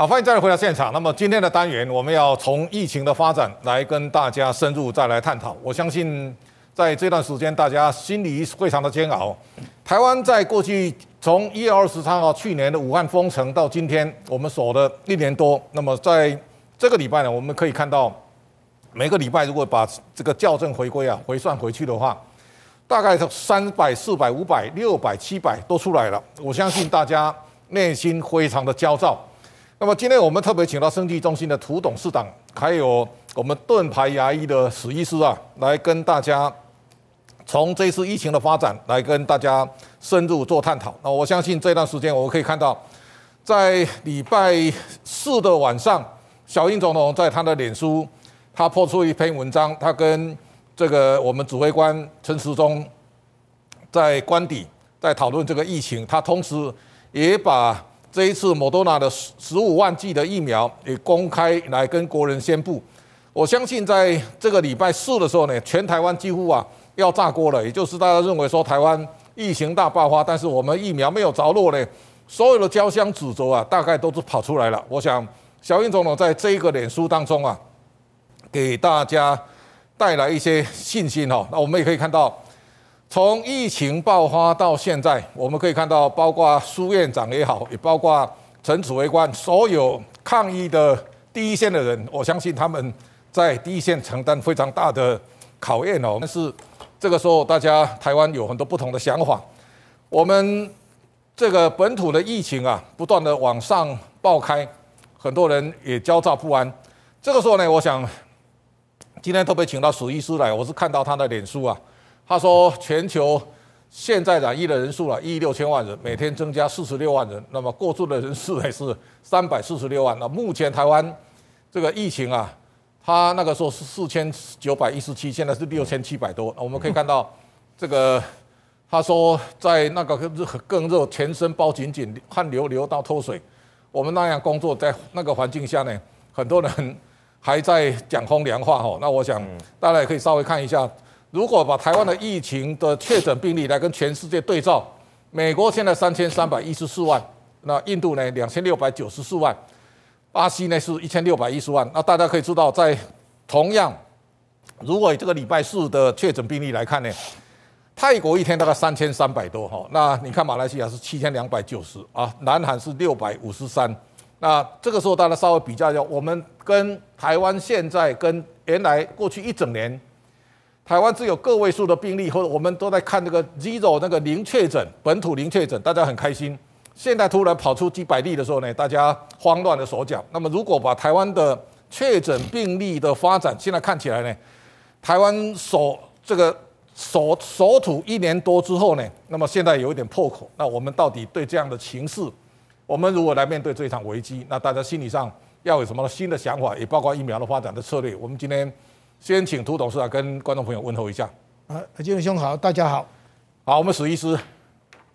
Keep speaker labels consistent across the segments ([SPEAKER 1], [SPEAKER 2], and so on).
[SPEAKER 1] 好，欢迎再来回到现场。那么今天的单元，我们要从疫情的发展来跟大家深入再来探讨。我相信在这段时间，大家心里非常的煎熬。台湾在过去从一月二十三号去年的武汉封城到今天，我们守了一年多。那么在这个礼拜呢，我们可以看到每个礼拜如果把这个校正回归啊回算回去的话，大概三百、四百、五百、六百、七百都出来了。我相信大家内心非常的焦躁。那么今天我们特别请到生技中心的涂董事长，还有我们盾牌牙医的史医师啊，来跟大家从这次疫情的发展来跟大家深入做探讨。那我相信这段时间我们可以看到，在礼拜四的晚上，小英总统在他的脸书，他抛出一篇文章，他跟这个我们指挥官陈时中在官邸在讨论这个疫情，他同时也把。这一次莫多纳的十十五万剂的疫苗也公开来跟国人宣布，我相信在这个礼拜四的时候呢，全台湾几乎啊要炸锅了，也就是大家认为说台湾疫情大爆发，但是我们疫苗没有着落呢，所有的交相指责啊，大概都是跑出来了。我想小英总统在这一个脸书当中啊，给大家带来一些信心哦。那我们也可以看到。从疫情爆发到现在，我们可以看到，包括苏院长也好，也包括陈指挥官，所有抗疫的第一线的人，我相信他们在第一线承担非常大的考验哦。但是这个时候，大家台湾有很多不同的想法。我们这个本土的疫情啊，不断的往上爆开，很多人也焦躁不安。这个时候呢，我想今天特别请到史医师来，我是看到他的脸书啊。他说，全球现在染疫的人数啊，一亿六千万人，每天增加四十六万人。那么过住的人数也是三百四十六万。那目前台湾这个疫情啊，他那个时候是四千九百一十七，现在是六千七百多。我们可以看到，这个他说在那个热更热，全身包紧紧，汗流流到脱水。我们那样工作在那个环境下呢，很多人还在讲风凉话哈。那我想大家也可以稍微看一下。如果把台湾的疫情的确诊病例来跟全世界对照，美国现在三千三百一十四万，那印度呢两千六百九十四万，巴西呢是一千六百一十万。那大家可以知道，在同样，如果以这个礼拜四的确诊病例来看呢，泰国一天大概三千三百多哈，那你看马来西亚是七千两百九十啊，南韩是六百五十三。那这个时候大家稍微比较一下，我们跟台湾现在跟原来过去一整年。台湾只有个位数的病例，或者我们都在看那个 zero 那个零确诊，本土零确诊，大家很开心。现在突然跑出几百例的时候呢，大家慌乱的手脚。那么如果把台湾的确诊病例的发展，现在看起来呢，台湾守这个守守土一年多之后呢，那么现在有一点破口。那我们到底对这样的情势，我们如果来面对这场危机，那大家心理上要有什么新的想法，也包括疫苗的发展的策略。我们今天。先请涂董事长跟观众朋友问候一下。
[SPEAKER 2] 啊，金文兄好，大家好。
[SPEAKER 1] 好，我们史医师，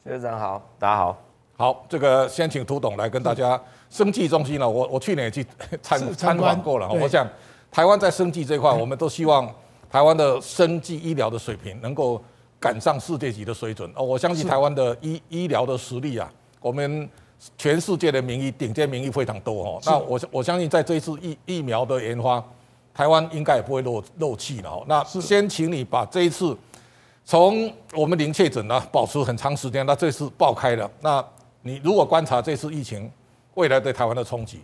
[SPEAKER 3] 学长好，大家好。
[SPEAKER 1] 好，这个先请涂董来跟大家。生技中心呢，我我去年也去参参观过了。我想台湾在生技这块，我们都希望台湾的生技医疗的水平能够赶上世界级的水准。哦，我相信台湾的医医疗的实力啊，我们全世界的名医顶尖名医非常多哦。那我我相信在这一次疫疫苗的研发。台湾应该也不会漏漏气了。那先请你把这一次从我们零确诊呢保持很长时间，那这次爆开了。那你如果观察这次疫情未来对台湾的冲击，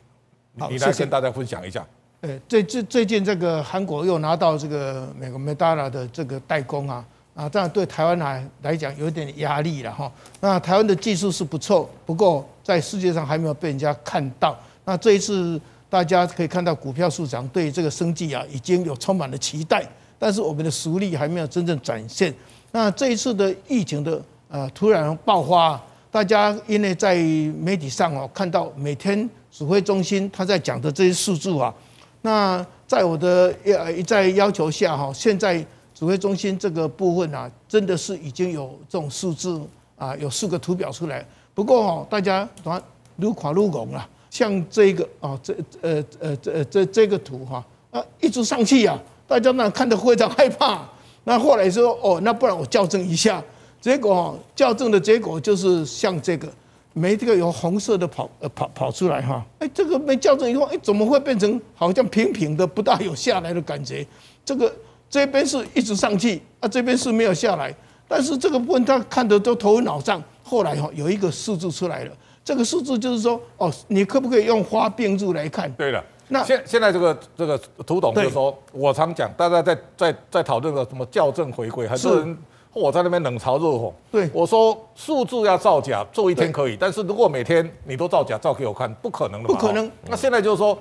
[SPEAKER 1] 你来跟大家分享一下。
[SPEAKER 2] 呃，最最最近这个韩国又拿到这个美国莫德纳的这个代工啊啊，这样对台湾来来讲有点压力了哈。那台湾的技术是不错，不过在世界上还没有被人家看到。那这一次。大家可以看到，股票市场对这个生技啊已经有充满了期待，但是我们的实力还没有真正展现。那这一次的疫情的呃突然爆发，大家因为在媒体上哦看到每天指挥中心他在讲的这些数字啊，那在我的呃一再要求下哈，现在指挥中心这个部分啊，真的是已经有这种数字啊，有四个图表出来。不过哈，大家看愈看愈戆了。像这个啊，这呃呃这这这个图哈啊，一直上去啊，大家那看得非常害怕。那后来说哦，那不然我校正一下，结果校正的结果就是像这个，没这个有红色的跑呃跑跑出来哈，哎，这个没校正以后，哎，怎么会变成好像平平的，不大有下来的感觉？这个这边是一直上去啊，这边是没有下来，但是这个部分他看得都头昏脑胀。后来哈有一个数字出来了，这个数字就是说，哦，你可不可以用花病日来看？
[SPEAKER 1] 对了，那现现在这个这个图董就是说，我常讲，大家在在在讨论个什么校正回归，很多人。我在那边冷嘲热讽，
[SPEAKER 2] 对
[SPEAKER 1] 我说数字要造假，做一天可以，但是如果每天你都造假，照给我看，不可能的嘛。
[SPEAKER 2] 不可能。
[SPEAKER 1] 那现在就是说，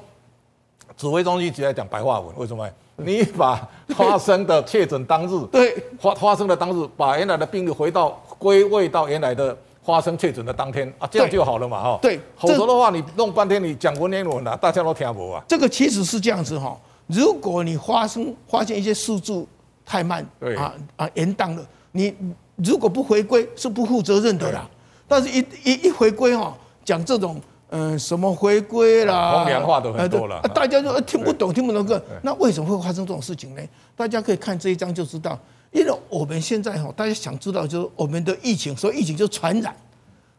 [SPEAKER 1] 指挥中心一直在讲白话文，为什么？你把发生的确诊当日，
[SPEAKER 2] 对，
[SPEAKER 1] 发发生的当日，把原来的病例回到归位到原来的发生确诊的当天啊，这样就好了嘛，哈。
[SPEAKER 2] 对，
[SPEAKER 1] 否则的话，你弄半天，你讲文言文啊，大家都听不啊。
[SPEAKER 2] 这个其实是这样子哈，如果你发生发现一些数字太慢，对啊啊延宕了，你。如果不回归是不负责任的啦，但是一一一回归哈，讲这种嗯什么回归啦，
[SPEAKER 1] 风凉话都很多了，
[SPEAKER 2] 大家就听不懂听不懂个，那为什么会发生这种事情呢？大家可以看这一章就知道，我们现在哈，大家想知道就是我们的疫情，所以疫情就传染，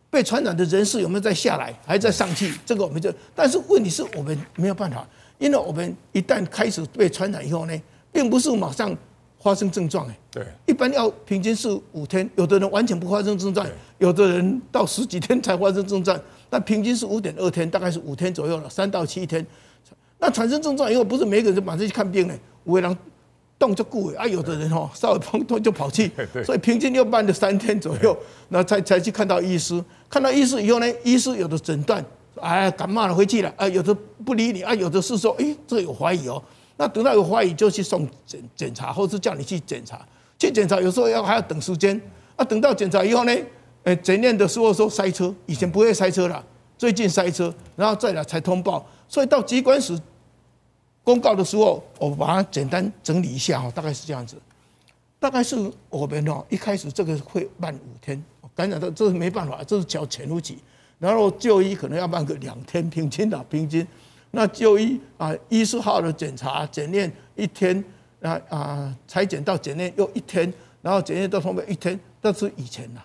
[SPEAKER 2] 被传染的人士有没有再下来，还在上去？这个我们就，但是问题是我们没有办法，因为我们一旦开始被传染以后呢，并不是马上。发生症状哎，
[SPEAKER 1] 对，
[SPEAKER 2] 一般要平均是五天，有的人完全不发生症状，有的人到十几天才发生症状，那平均是五点二天，大概是五天左右了，三到七天。那产生症状以后，不是每个人就马上去看病呢，有的人动就顾啊，有的人哦稍微碰痛就跑去，所以平均要慢了三天左右，那才才去看到医师，看到医师以后呢，医师有的诊断，哎，感冒了回去了，啊，有的不理你，啊，有的是说，哎，这有怀疑哦。那等到有怀疑就去送检检查，或者是叫你去检查，去检查有时候要还要等时间。啊，等到检查以后呢，呃，检验的时候说塞车，以前不会塞车了，最近塞车，然后再来才通报。所以到机关署公告的时候，我把它简单整理一下哈，大概是这样子。大概是我们哦，一开始这个会慢五天，感染到这是没办法，这是叫潜伏期，然后就医可能要慢个两天，平均的平均。那就医啊，医师号的检查检验一天，啊啊，裁剪到检验又一天，然后检验到后面一天，那是以前呐，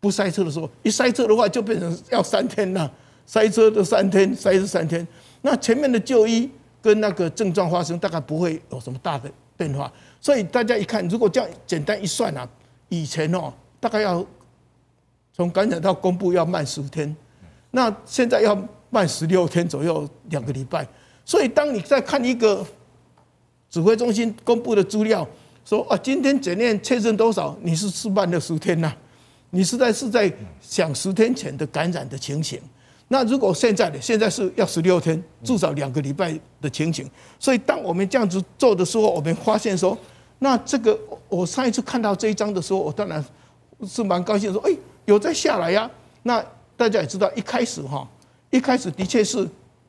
[SPEAKER 2] 不塞车的时候，一塞车的话就变成要三天了，塞车的三天，塞车三天。那前面的就医跟那个症状发生大概不会有什么大的变化，所以大家一看，如果这样简单一算啊，以前哦，大概要从感染到公布要慢十天，那现在要。慢十六天左右，两个礼拜。所以，当你在看一个指挥中心公布的资料，说啊，今天检验确诊多少，你是是慢了十天呐？你实在是在想十天前的感染的情形。那如果现在的现在是要十六天，至少两个礼拜的情形。所以，当我们这样子做的时候，我们发现说，那这个我上一次看到这一张的时候，我当然是蛮高兴，说哎，有在下来呀。那大家也知道，一开始哈。一开始的确是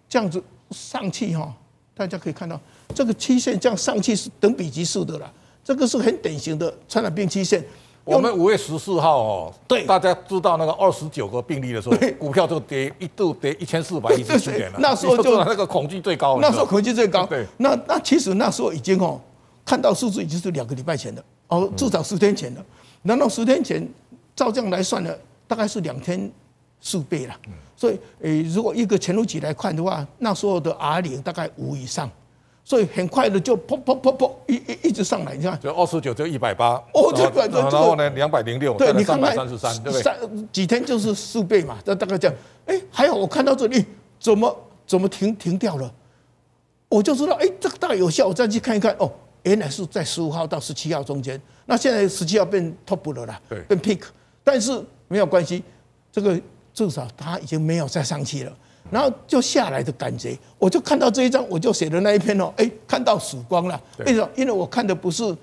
[SPEAKER 2] 这样子上去哈，大家可以看到这个曲线这样上去是等比级数的啦，这个是很典型的传染病曲线。
[SPEAKER 1] 我们五月十四号哦，
[SPEAKER 2] 对，
[SPEAKER 1] 大家知道那个二十九个病例的时候，股票就跌一度跌一千四百一十七点了。
[SPEAKER 2] 那时候就
[SPEAKER 1] 那个恐惧最高。
[SPEAKER 2] 那时候恐惧最高。
[SPEAKER 1] 对。
[SPEAKER 2] 那那其实那时候已经哦，看到数字已经是两个礼拜前的哦，至少十天前的。难道十天前照这样来算呢，大概是两天数倍了。所以，诶，如果一个潜伏期来看的话，那时候的 R 零大概五以上，所以很快的就砰砰砰砰一一一直上来，你看，
[SPEAKER 1] 就二十九就一百八，
[SPEAKER 2] 哦，这个
[SPEAKER 1] 然后呢，两百零六，
[SPEAKER 2] 对，你看看
[SPEAKER 1] 三十三，对不对？
[SPEAKER 2] 三几天就是数倍嘛，这大概这样。哎，还好我看到这里，怎么怎么停停掉了？我就知道，哎，这个大概有效。我再去看一看，哦，原来是在十五号到十七号中间。那现在十七号变 top 了啦，
[SPEAKER 1] 对，
[SPEAKER 2] 变 peak，但是没有关系，这个。至少它已经没有再上去了，然后就下来的感觉，我就看到这一张，我就写的那一篇哦，哎，看到曙光了。为什么？因为我看的不是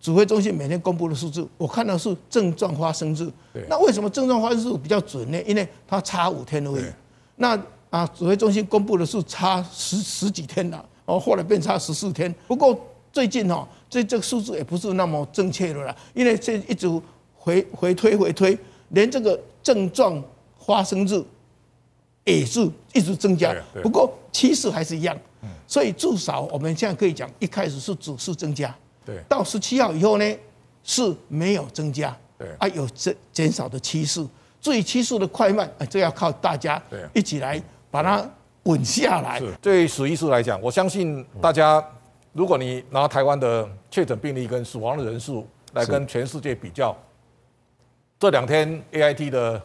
[SPEAKER 2] 指挥中心每天公布的数字，我看到是症状发生日。那为什么症状发生日比较准呢？因为它差五天而已。那啊，指挥中心公布的是差十十几天了，哦，后来变差十四天。不过最近哈，这这个数字也不是那么正确的了，因为这一直回回推回推，连这个症状。发生日也是一直增加，不过趋势还是一样，所以至少我们现在可以讲，一开始是指数增加，
[SPEAKER 1] 对，
[SPEAKER 2] 到十七号以后呢是没有增加，对，啊有减减少的趋势，至于趋势的快慢，这要靠大家一起来把它稳下来。
[SPEAKER 1] 是，对史医师来讲，我相信大家，如果你拿台湾的确诊病例跟死亡的人数来跟全世界比较，这两天 AIT 的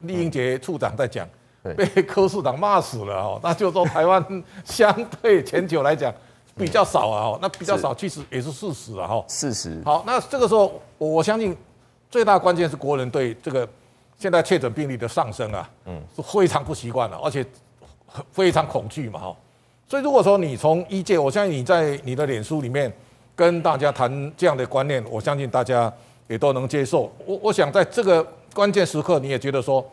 [SPEAKER 1] 丽英杰处长在讲，被柯市长骂死了哦，那就是说台湾相对全球来讲比较少啊，哦，那比较少其实也是事实啊，哈，
[SPEAKER 3] 事实。
[SPEAKER 1] 好，那这个时候我相信最大关键是国人对这个。现在确诊病例的上升啊，嗯，是非常不习惯的，而且非常恐惧嘛，哈。所以如果说你从医界，我相信你在你的脸书里面跟大家谈这样的观念，我相信大家也都能接受。我我想在这个关键时刻，你也觉得说，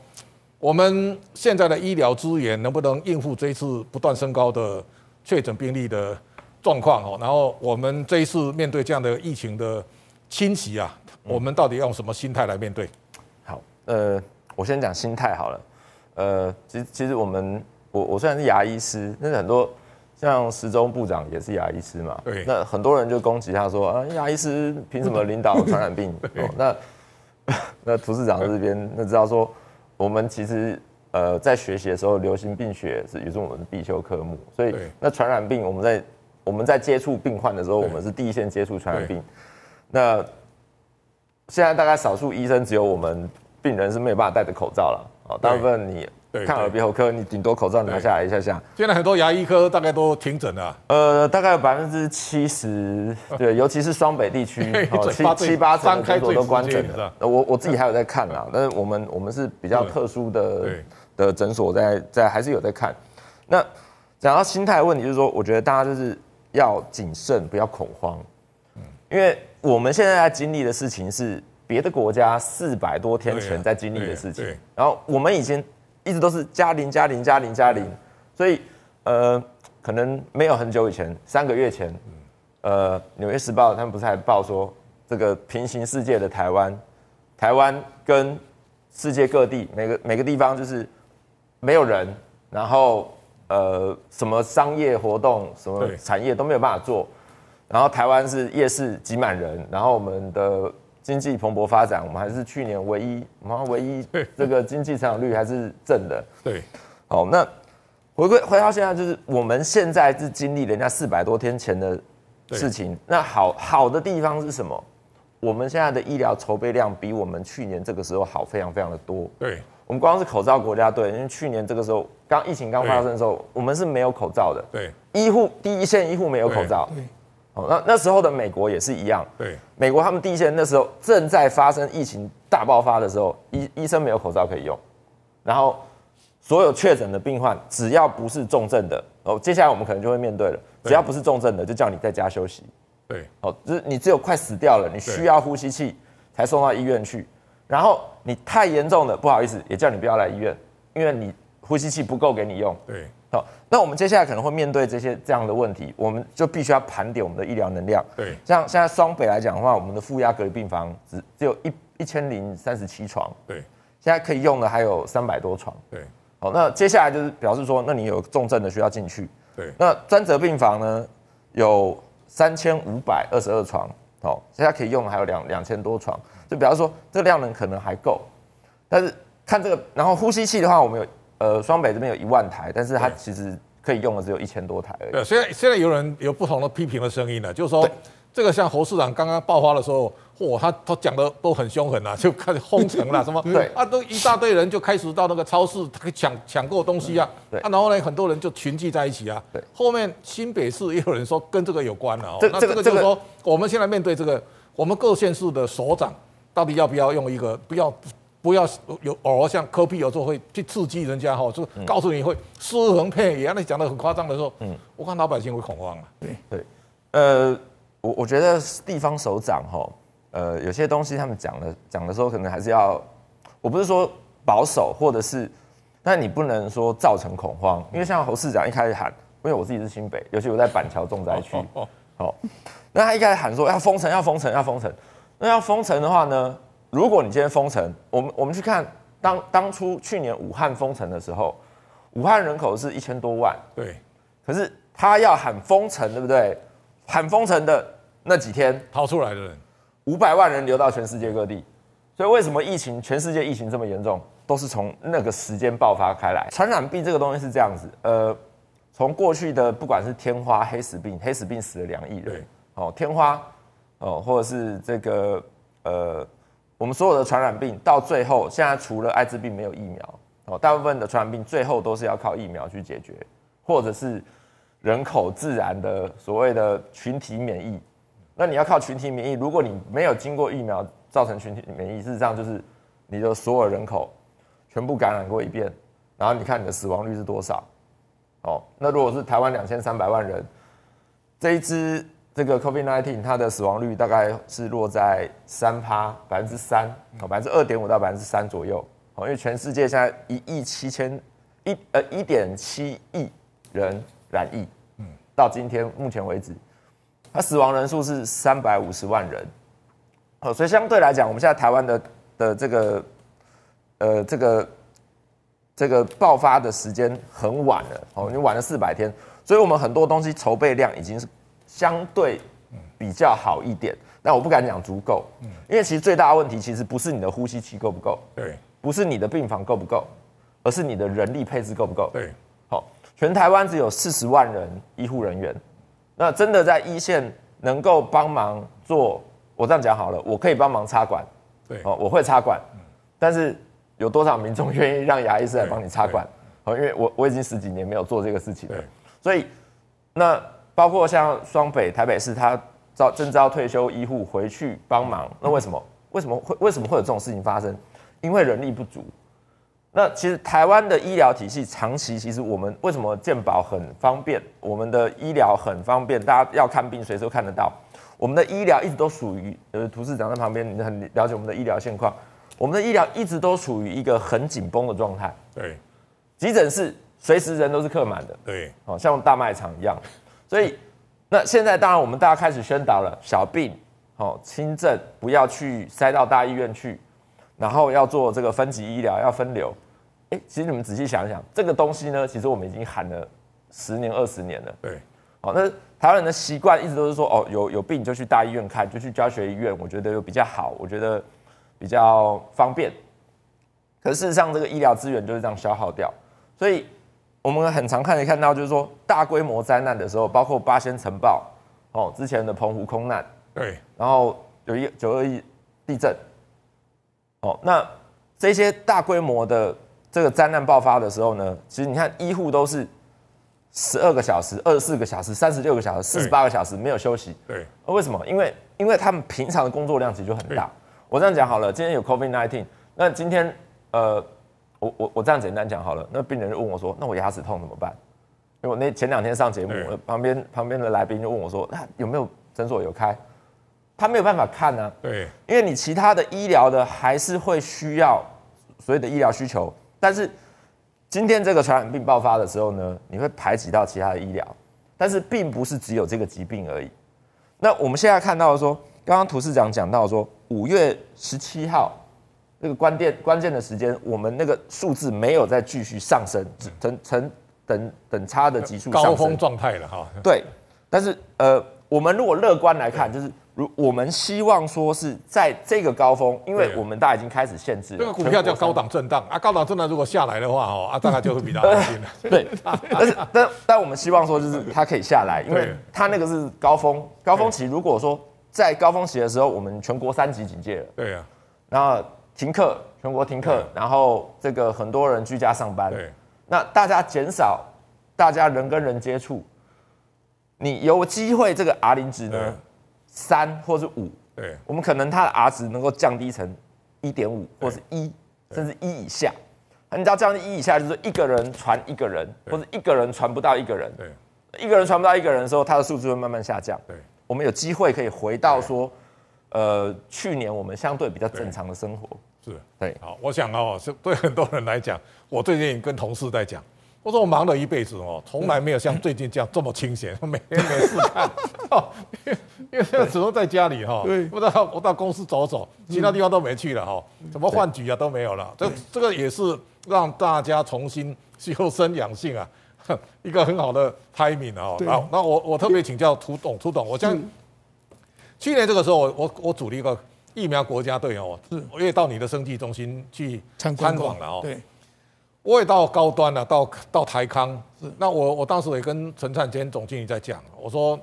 [SPEAKER 1] 我们现在的医疗资源能不能应付这一次不断升高的确诊病例的状况哦？然后我们这一次面对这样的疫情的侵袭啊，我们到底用什么心态来面对？
[SPEAKER 3] 好呃，我先讲心态好了。呃，其实其实我们我我虽然是牙医师，但是很多像时钟部长也是牙医师嘛。对。那很多人就攻击他说啊，牙医师凭什么领导传染病？哦，那 那涂市长这边那知道说，我们其实呃在学习的时候，流行病学是也是我们的必修科目。所以那传染病我们在我们在接触病患的时候，我们是第一线接触传染病。那现在大概少数医生只有我们。病人是没有办法戴着口罩了，啊，大部分你看耳鼻喉科，你顶多口罩拿下来一下下。
[SPEAKER 1] 现在很多牙医科大概都停诊了，
[SPEAKER 3] 呃，大概有百分之七十，对，尤其是双北地区，七七八成诊所都关诊了。我我自己还有在看啊，但是我们我们是比较特殊的的诊所在在还是有在看。那讲到心态问题，就是说，我觉得大家就是要谨慎，不要恐慌，嗯因为我们现在在经历的事情是。别的国家四百多天前在经历的事情，然后我们以前一直都是加零加零加零加零，所以呃，可能没有很久以前，三个月前，呃，《纽约时报》他们不是还报说，这个平行世界的台湾，台湾跟世界各地每个每个地方就是没有人，然后呃，什么商业活动、什么产业都没有办法做，然后台湾是夜市挤满人，然后我们的。经济蓬勃发展，我们还是去年唯一，我们唯一这个经济成长率还是正的。
[SPEAKER 1] 对，
[SPEAKER 3] 好，那回归回到现在，就是我们现在是经历人家四百多天前的事情。那好好的地方是什么？我们现在的医疗筹备量比我们去年这个时候好非常非常的多。
[SPEAKER 1] 对，
[SPEAKER 3] 我们光是口罩国家队，因为去年这个时候刚疫情刚发生的时候，我们是没有口罩的。
[SPEAKER 1] 对，
[SPEAKER 3] 医护第一线医护没有口罩。对。哦，那那时候的美国也是一样。
[SPEAKER 1] 对，
[SPEAKER 3] 美国他们第一线那时候正在发生疫情大爆发的时候，医医生没有口罩可以用，然后所有确诊的病患只要不是重症的，哦，接下来我们可能就会面对了，只要不是重症的，就叫你在家休息。
[SPEAKER 1] 对，
[SPEAKER 3] 哦，就是你只有快死掉了，你需要呼吸器才送到医院去，然后你太严重了，不好意思，也叫你不要来医院，因为你呼吸器不够给你用。
[SPEAKER 1] 对。
[SPEAKER 3] 好，那我们接下来可能会面对这些这样的问题，我们就必须要盘点我们的医疗能量。
[SPEAKER 1] 对，
[SPEAKER 3] 像现在双北来讲的话，我们的负压隔离病房只只有一一千零三十七床。
[SPEAKER 1] 对，
[SPEAKER 3] 现在可以用的还有三百多床。
[SPEAKER 1] 对，
[SPEAKER 3] 好，那接下来就是表示说，那你有重症的需要进去。
[SPEAKER 1] 对，
[SPEAKER 3] 那专责病房呢有三千五百二十二床，好，现在可以用的还有两两千多床，就比方说这个量能可能还够，但是看这个，然后呼吸器的话，我们有。呃，双北这边有一万台，但是它其实可以用的只有一千多台而已。
[SPEAKER 1] 对，现在现在有人有不同的批评的声音了，就是说这个像侯市长刚刚爆发的时候，嚯，他他讲的都很凶狠啊，就开始封城了，什么对啊，都一大堆人就开始到那个超市抢抢购东西啊，对啊，然后呢，很多人就群聚在一起啊。对，后面新北市也有人说跟这个有关了哦。那这个就是说，我们现在面对这个，我们各县市的首长到底要不要用一个不要？不要有偶尔像科比有时候会去刺激人家哈，就告诉你会尸横遍野，那讲的很夸张的时候，嗯，我看老百姓会恐慌啊。
[SPEAKER 3] 对对，呃，我我觉得地方首长哈，呃，有些东西他们讲的讲的时候，可能还是要，我不是说保守，或者是，但你不能说造成恐慌，因为像侯市长一开始喊，因为我自己是新北，尤其我在板桥重灾区，哦，好，那他一开始喊说要封城，要封城，要封城，那要封城的话呢？如果你今天封城，我们我们去看当当初去年武汉封城的时候，武汉人口是一千多万，
[SPEAKER 1] 对，
[SPEAKER 3] 可是他要喊封城，对不对？喊封城的那几天
[SPEAKER 1] 逃出来的人，
[SPEAKER 3] 五百万人流到全世界各地，所以为什么疫情全世界疫情这么严重，都是从那个时间爆发开来。传染病这个东西是这样子，呃，从过去的不管是天花、黑死病，黑死病死了两亿人，哦，天花，哦，或者是这个呃，我们所有的传染病到最后，现在除了艾滋病没有疫苗，哦，大部分的传染病最后都是要靠疫苗去解决，或者是人口自然的所谓的群体免疫。那你要靠群体免疫，如果你没有经过疫苗造成群体免疫，事实上就是。你的所有人口全部感染过一遍，然后你看你的死亡率是多少？哦，那如果是台湾两千三百万人，这一支这个 COVID-19 它的死亡率大概是落在三趴百分之三，哦，百分之二点五到百分之三左右。哦，因为全世界现在一亿七千一呃一点七亿人染疫，嗯，到今天目前为止，它死亡人数是三百五十万人。哦，所以相对来讲，我们现在台湾的。的这个，呃，这个这个爆发的时间很晚了哦，你晚了四百天，所以我们很多东西筹备量已经是相对比较好一点，但我不敢讲足够，因为其实最大的问题其实不是你的呼吸器够不够，对，不是你的病房够不够，而是你的人力配置够不够，对，好，全台湾只有四十万人医护人员，那真的在一线能够帮忙做，我这样讲好了，我可以帮忙插管。对。哦，我会插管，但是有多少民众愿意让牙医师来帮你插管？哦，因为我我已经十几年没有做这个事情了，所以那包括像双北、台北市，他招征招退休医护回去帮忙，那为什么？为什么会为什么会有这种事情发生？因为人力不足。那其实台湾的医疗体系长期，其实我们为什么健保很方便？我们的医疗很方便，大家要看病随时都看得到。我们的医疗一直都属于，呃，涂市长在旁边，你很了解我们的医疗现况。我们的医疗一直都处于一个很紧绷的状态。对，急诊室随时人都是客满的。对，哦，像大卖场一样。所以，那现在当然我们大家开始宣导了，小病，哦，轻症不要去塞到大医院去，然后要做这个分级医疗，要分流。哎，其实你们仔细想一想，这个东西呢，其实我们已经喊了十年、二十年了。对，好，那。台湾人的习惯一直都是说，哦，有有病就去大医院看，就去教学医院，我觉得又比较好，我觉得比较方便。可是事实上，这个医疗资源就是这样消耗掉。所以，我们很常看一看到，就是说大规模灾难的时候，包括八仙城爆，哦，之前的澎湖空难，对，然后有一九二一地震，哦，那这些大规模的这个灾难爆发的时候呢，其实你看医护都是。十二个小时、二十四个小时、三十六个小时、四十八个小时没有休息。对，那为什么？因为因为他们平常的工作量其实就很大。我这样讲好了，今天有 COVID-19，那今天呃，我我我这样简单讲好了，那病人就问我说：“那我牙齿痛怎么办？”因为我那前两天上节目，旁边旁边的来宾就问我说：“那有没有诊所有开？”他没有办法看呢。对，因为你其他的医疗的还是会需要所有的医疗需求，但是。今天这个传染病爆发的时候呢，你会排挤到其他的医疗，但是并不是只有这个疾病而已。那我们现在看到说，刚刚涂市长讲到说，五月十七号那个关键关键的时间，我们那个数字没有再继续上升，成成等等差的级数上升，高
[SPEAKER 1] 峰状态了哈。
[SPEAKER 3] 对，但是呃，我们如果乐观来看，就是。如我们希望说是在这个高峰，因为我们大家已经开始限制了。
[SPEAKER 1] 这个股票叫高档震荡啊，高档震荡如果下来的话，哦啊，大概就会比较安心了。
[SPEAKER 3] 对，但是但但我们希望说就是它可以下来，因为它那个是高峰，高峰期。如果说在高峰期的时候，我们全国三级警戒了，对啊，然后停课，全国停课，然后这个很多人居家上班，对，那大家减少大家人跟人接触，你有机会这个 R 零值呢？三或是五，对，我们可能它的 R 值能够降低成一点五，或是一，甚至一以下。你知道降低一以下，就是一个人传一个人，或者一个人传不到一个人。对，一个人传不到一个人的时候，它的数字会慢慢下降。对，我们有机会可以回到说，呃，去年我们相对比较正常的生活。
[SPEAKER 1] 是，对。好，我想哦，是对很多人来讲，我最近跟同事在讲。我说我忙了一辈子哦，从来没有像最近这样这么清闲，每天没事看，因为现在只能在家里哈，不知道我到公司走走，其他地方都没去了哈，什么饭局啊都没有了，这这个也是让大家重新修身养性啊，一个很好的 timing 啊。好，那我我特别请教涂董，涂董，我像去年这个时候，我我我组了一个疫苗国家队哦，是，我也到你的生技中心去参访了哦。对，我也到高端了，到到台康。是，那我我当时也跟陈灿坚总经理在讲，我说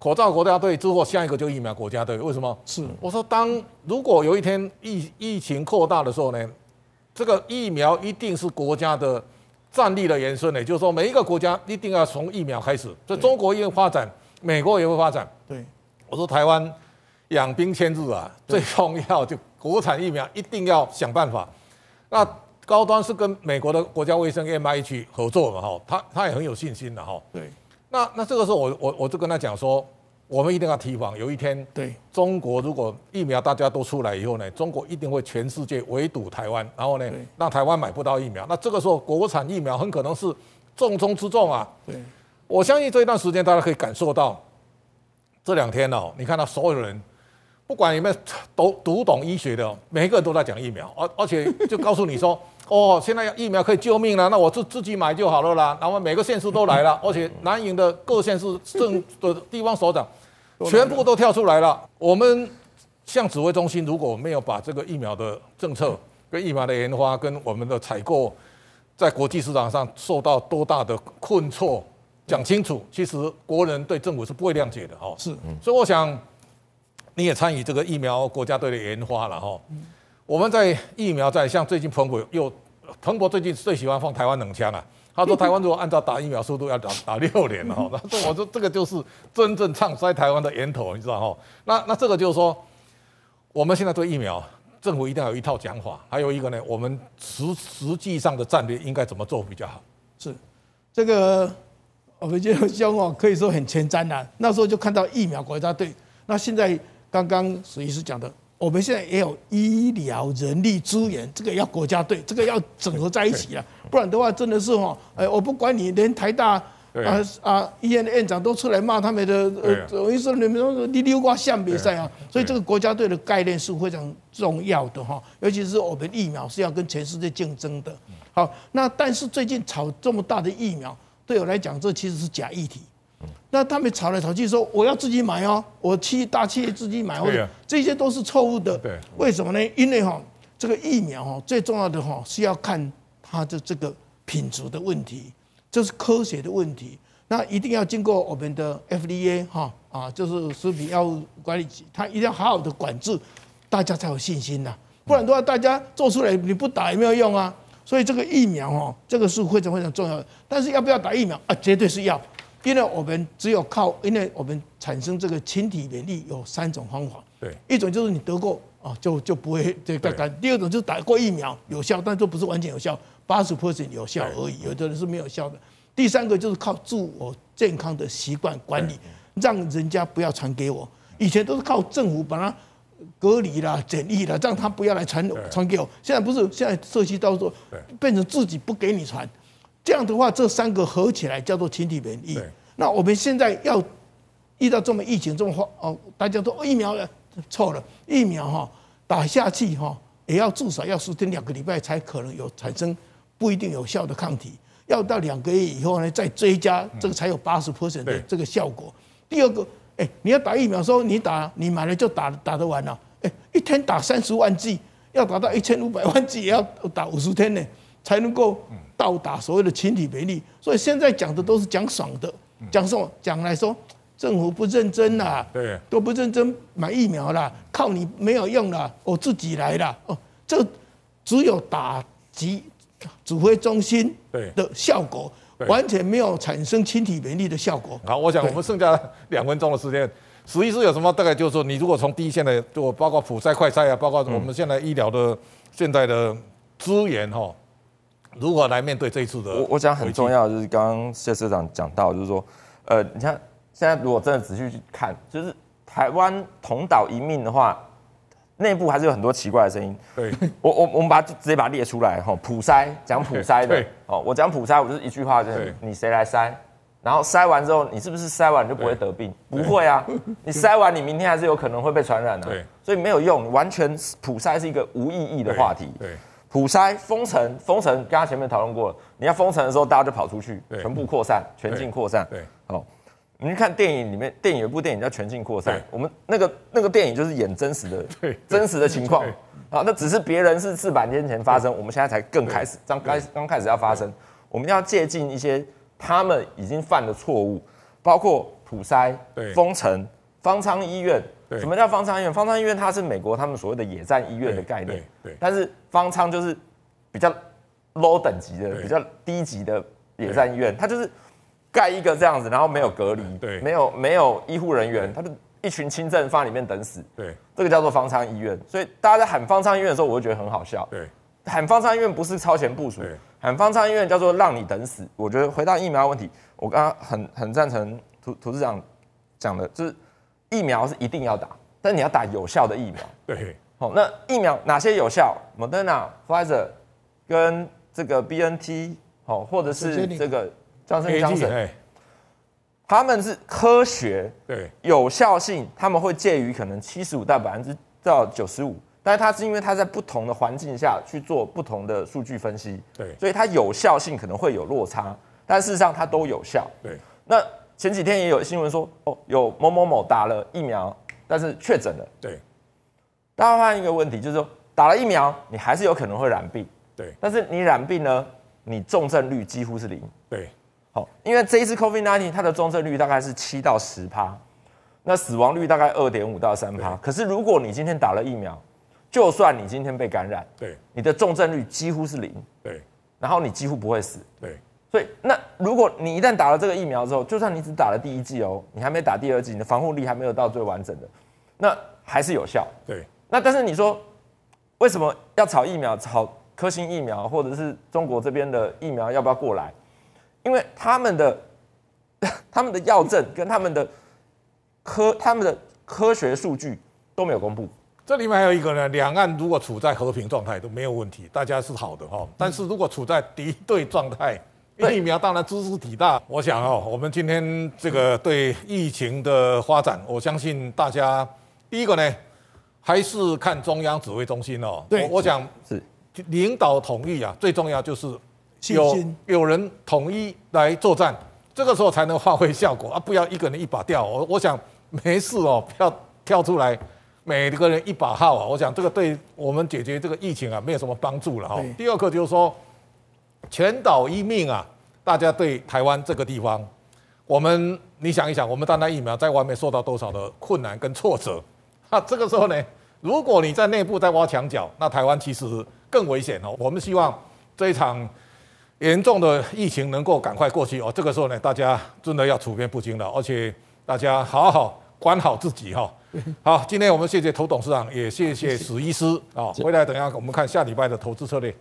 [SPEAKER 1] 口罩国家队之后，下一个就疫苗国家队。为什么？是，我说当如果有一天疫疫情扩大的时候呢，这个疫苗一定是国家的战力的延伸呢，就是说每一个国家一定要从疫苗开始。所以中国也会发展，美国也会发展。对，我说台湾。养兵千日啊，最重要就国产疫苗一定要想办法。那高端是跟美国的国家卫生 M I H 合作嘛，哈，他他也很有信心的哈。对。那那这个时候我我我就跟他讲说，我们一定要提防，有一天对中国如果疫苗大家都出来以后呢，中国一定会全世界围堵台湾，然后呢让台湾买不到疫苗。那这个时候国产疫苗很可能是重中之重啊。对。我相信这一段时间大家可以感受到，这两天哦，你看到所有人。不管有没有读读懂医学的，每一个人都在讲疫苗，而而且就告诉你说，哦，现在疫苗可以救命了，那我自自己买就好了啦。然后每个县市都来了，而且南营的各县市政的地方首长，全部都跳出来了。我们像指挥中心，如果没有把这个疫苗的政策跟疫苗的研发跟我们的采购，在国际市场上受到多大的困挫讲清楚，其实国人对政府是不会谅解的哈。是，所以我想。你也参与这个疫苗国家队的研发了哈。我们在疫苗在像最近彭博又彭博最近最喜欢放台湾冷枪啊。他说台湾如果按照打疫苗速度要打打六年了哈。那这我说这个就是真正唱衰台湾的源头，你知道哈？那那这个就是说，我们现在对疫苗政府一定要有一套讲法，还有一个呢，我们实实际上的战略应该怎么做比较好？
[SPEAKER 2] 是这个我们就希望可以说很前瞻的。那时候就看到疫苗国家队，那现在。刚刚史医师讲的，我们现在也有医疗人力资源，这个要国家队，这个要整合在一起了，不然的话真的是哈，哎，我不管你，连台大啊啊医院的院长都出来骂他们的，呃，等于说你们说你溜瓜象比赛啊，所以这个国家队的概念是非常重要的哈，尤其是我们疫苗是要跟全世界竞争的。好，那但是最近炒这么大的疫苗，对我来讲，这其实是假议题。那他们吵来吵去说我要自己买哦，我企大企业自己买，或者这些都是错误的。对，为什么呢？因为哈，这个疫苗哈，最重要的哈是要看它的这个品质的问题，这是科学的问题。那一定要经过我们的 FDA 哈啊，就是食品药物管理局，它一定要好好的管制，大家才有信心呐。不然的话，大家做出来你不打也没有用啊。所以这个疫苗哦，这个是非常非常重要的。但是要不要打疫苗啊？绝对是要。因为我们只有靠，因为我们产生这个群体免疫有三种方法。对，一种就是你得过啊，就就不会这个感。第二种就是打过疫苗有效，但都不是完全有效，八十 percent 有效而已，有的人是没有效的。第三个就是靠自我健康的习惯管理，让人家不要传给我。以前都是靠政府把它隔离啦、检疫啦，让他不要来传传给我。现在不是，现在涉及到时候变成自己不给你传。这样的话，这三个合起来叫做群体免疫。那我们现在要遇到这么疫情这么话哦，大家都疫苗了错了，疫苗哈打下去哈，也要至少要十天两个礼拜才可能有产生不一定有效的抗体，要到两个月以后呢再追加，这个才有八十 percent 的这个效果。第二个，哎，你要打疫苗说，你打你买了就打打得完了，哎，一天打三十万剂，要达到一千五百万剂，也要打五十天呢。才能够到达所谓的群体免疫，所以现在讲的都是讲爽的，讲什么？讲来说政府不认真啦，对，都不认真买疫苗啦，靠你没有用啦，我自己来啦。哦，这只有打击指挥中心的效果，完全没有产生群体免疫的效果。
[SPEAKER 1] 好，我想我们剩下两分钟的时间，史医师有什么？大概就是说，你如果从第一线的，就包括普筛、快筛啊，包括我们现在医疗的现在的资源哈。如何来面对这一次的？
[SPEAKER 3] 我我讲很重要，就是刚刚谢社长讲到，就是说，呃，你看现在如果真的仔细去看，就是台湾同岛一命的话，内部还是有很多奇怪的声音。对，我我我们把直接把它列出来哈，普筛讲普筛的，哦，我讲普筛，我就是一句话，就是你谁来筛，然后筛完之后，你是不是筛完就不会得病？不会啊，你筛完你明天还是有可能会被传染的。对，所以没有用，完全普筛是一个无意义的话题。对。普筛封城，封城，刚刚前面讨论过了。你要封城的时候，大家就跑出去，全部扩散，全境扩散。对，好，你们看电影里面，电影有一部电影叫《全境扩散》，我们那个那个电影就是演真实的，真实的情况啊。那只是别人是四百年前发生，我们现在才更开始，刚开刚开始要发生。我们要借鉴一些他们已经犯的错误，包括普筛、封城、方舱医院。什么叫方舱医院？方舱医院它是美国他们所谓的野战医院的概念，但是方舱就是比较 low 等级的、比较低级的野战医院，它就是盖一个这样子，然后没有隔离，没有没有医护人员，他就一群轻症放里面等死。对，这个叫做方舱医院。所以大家在喊方舱医院的时候，我就觉得很好笑。对，喊方舱医院不是超前部署，喊方舱医院叫做让你等死。我觉得回到疫苗问题，我刚刚很很赞成涂涂市长讲的，就是。疫苗是一定要打，但你要打有效的疫苗。对，好，那疫苗哪些有效？Moderna、Pfizer 跟这个 BNT，好，或者是这个强生强生，他们是科学，对，有效性他们会介于可能七十五到百分之到九十五，但是它是因为它在不同的环境下去做不同的数据分析，对，所以它有效性可能会有落差，但事实上它都有效。对，那。前几天也有新闻说，哦，有某某某打了疫苗，但是确诊了。对，大家发现一个问题，就是说打了疫苗，你还是有可能会染病。对，但是你染病呢，你重症率几乎是零。对，好，因为这一次 COVID-19 它的重症率大概是七到十趴，那死亡率大概二点五到三趴。可是如果你今天打了疫苗，就算你今天被感染，对，你的重症率几乎是零。对，然后你几乎不会死。对。所以，那如果你一旦打了这个疫苗之后，就算你只打了第一剂哦，你还没打第二剂，你的防护力还没有到最完整的，那还是有效。对，那但是你说为什么要炒疫苗，炒科兴疫苗，或者是中国这边的疫苗要不要过来？因为他们的 他们的药证跟他们的科他们的科学数据都没有公布。
[SPEAKER 1] 这里面还有一个呢，两岸如果处在和平状态都没有问题，大家是好的哈。但是如果处在敌对状态，疫苗当然知识体大，我想哦，我们今天这个对疫情的发展，我相信大家第一个呢，还是看中央指挥中心哦。对，我想是领导同意啊，最重要就是有有人统一来作战，这个时候才能发挥效果啊！不要一个人一把调。我我想没事哦，不要跳出来，每个人一把号啊！我想这个对我们解决这个疫情啊，没有什么帮助了哈。第二个就是说。全岛一命啊！大家对台湾这个地方，我们你想一想，我们单单疫苗在外面受到多少的困难跟挫折？那这个时候呢，如果你在内部在挖墙角，那台湾其实更危险哦。我们希望这一场严重的疫情能够赶快过去哦。这个时候呢，大家真的要处变不惊了，而且大家好好管好自己哈。好，今天我们谢谢涂董事长，也谢谢史医师啊。回来等一下我们看下礼拜的投资策略。